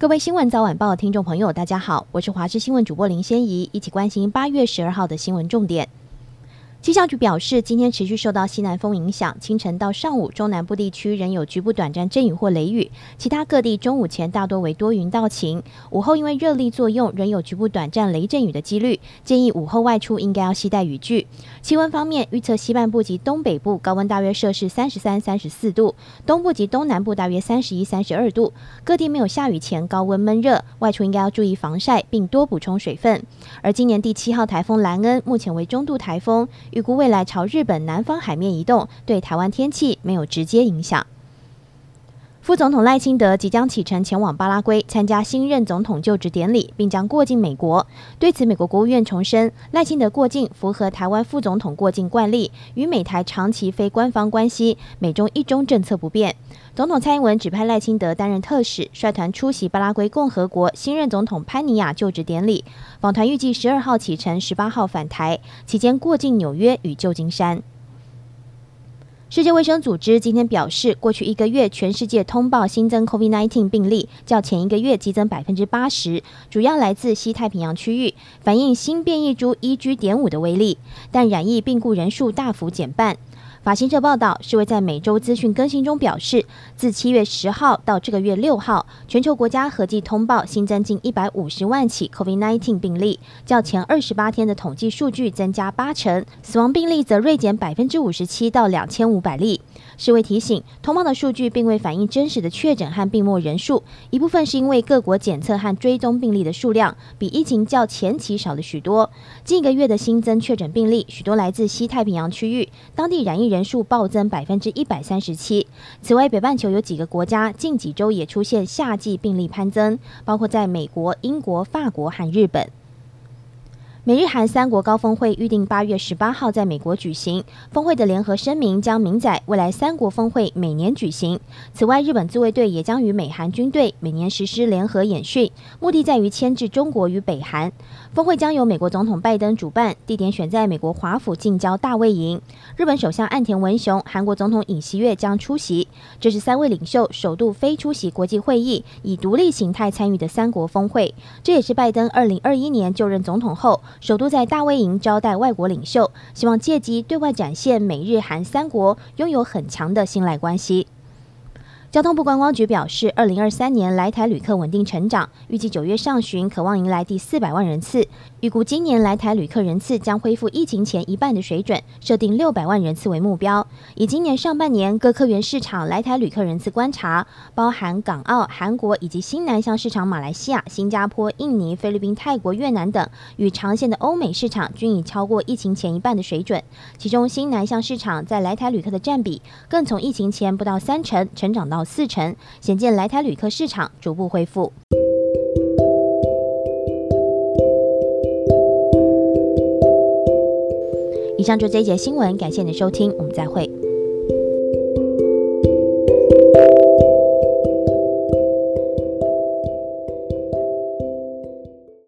各位新闻早晚报听众朋友，大家好，我是华视新闻主播林仙怡，一起关心八月十二号的新闻重点。气象局表示，今天持续受到西南风影响，清晨到上午，中南部地区仍有局部短暂阵雨或雷雨，其他各地中午前大多为多云到晴。午后因为热力作用，仍有局部短暂雷阵雨的几率，建议午后外出应该要携带雨具。气温方面，预测西半部及东北部高温大约摄氏三十三、三十四度，东部及东南部大约三十一、三十二度。各地没有下雨前高温闷热，外出应该要注意防晒，并多补充水分。而今年第七号台风兰恩目前为中度台风。预估未来朝日本南方海面移动，对台湾天气没有直接影响。副总统赖清德即将启程前往巴拉圭参加新任总统就职典礼，并将过境美国。对此，美国国务院重申，赖清德过境符合台湾副总统过境惯例，与美台长期非官方关系，美中一中政策不变。总统蔡英文指派赖清德担任特使，率团出席巴拉圭共和国新任总统潘尼亚就职典礼。访团预计十二号启程，十八号返台，期间过境纽约与旧金山。世界卫生组织今天表示，过去一个月全世界通报新增 COVID-19 病例较前一个月激增百分之八十，主要来自西太平洋区域，反映新变异株 EG 点五的威力，但染疫病故人数大幅减半。法新社报道，世卫在每周资讯更新中表示，自七月十号到这个月六号，全球国家合计通报新增近一百五十万起 COVID-19 病例，较前二十八天的统计数据增加八成，死亡病例则锐减百分之五十七到两千五百例。世卫提醒，通报的数据并未反映真实的确诊和病末人数，一部分是因为各国检测和追踪病例的数量比疫情较前期少了许多。近一个月的新增确诊病例，许多来自西太平洋区域，当地染疫人数暴增百分之一百三十七。此外，北半球有几个国家近几周也出现夏季病例攀增，包括在美国、英国、法国和日本。美日韩三国高峰会预定八月十八号在美国举行。峰会的联合声明将明载未来三国峰会每年举行。此外，日本自卫队也将与美韩军队每年实施联合演训，目的在于牵制中国与北韩。峰会将由美国总统拜登主办，地点选在美国华府近郊大卫营。日本首相岸田文雄、韩国总统尹锡悦将出席。这是三位领袖首度非出席国际会议，以独立形态参与的三国峰会。这也是拜登二零二一年就任总统后。首都在大卫营招待外国领袖，希望借机对外展现美日韩三国拥有很强的信赖关系。交通部观光局表示，二零二三年来台旅客稳定成长，预计九月上旬可望迎来第四百万人次。预估今年来台旅客人次将恢复疫情前一半的水准，设定六百万人次为目标。以今年上半年各客源市场来台旅客人次观察，包含港澳、韩国以及新南向市场马来西亚、新加坡、印尼、菲律宾、泰国、越南等，与长线的欧美市场均已超过疫情前一半的水准。其中新南向市场在来台旅客的占比更从疫情前不到三成成长到四成，显见来台旅客市场逐步恢复。以上就这一节新闻，感谢你的收听，我们再会。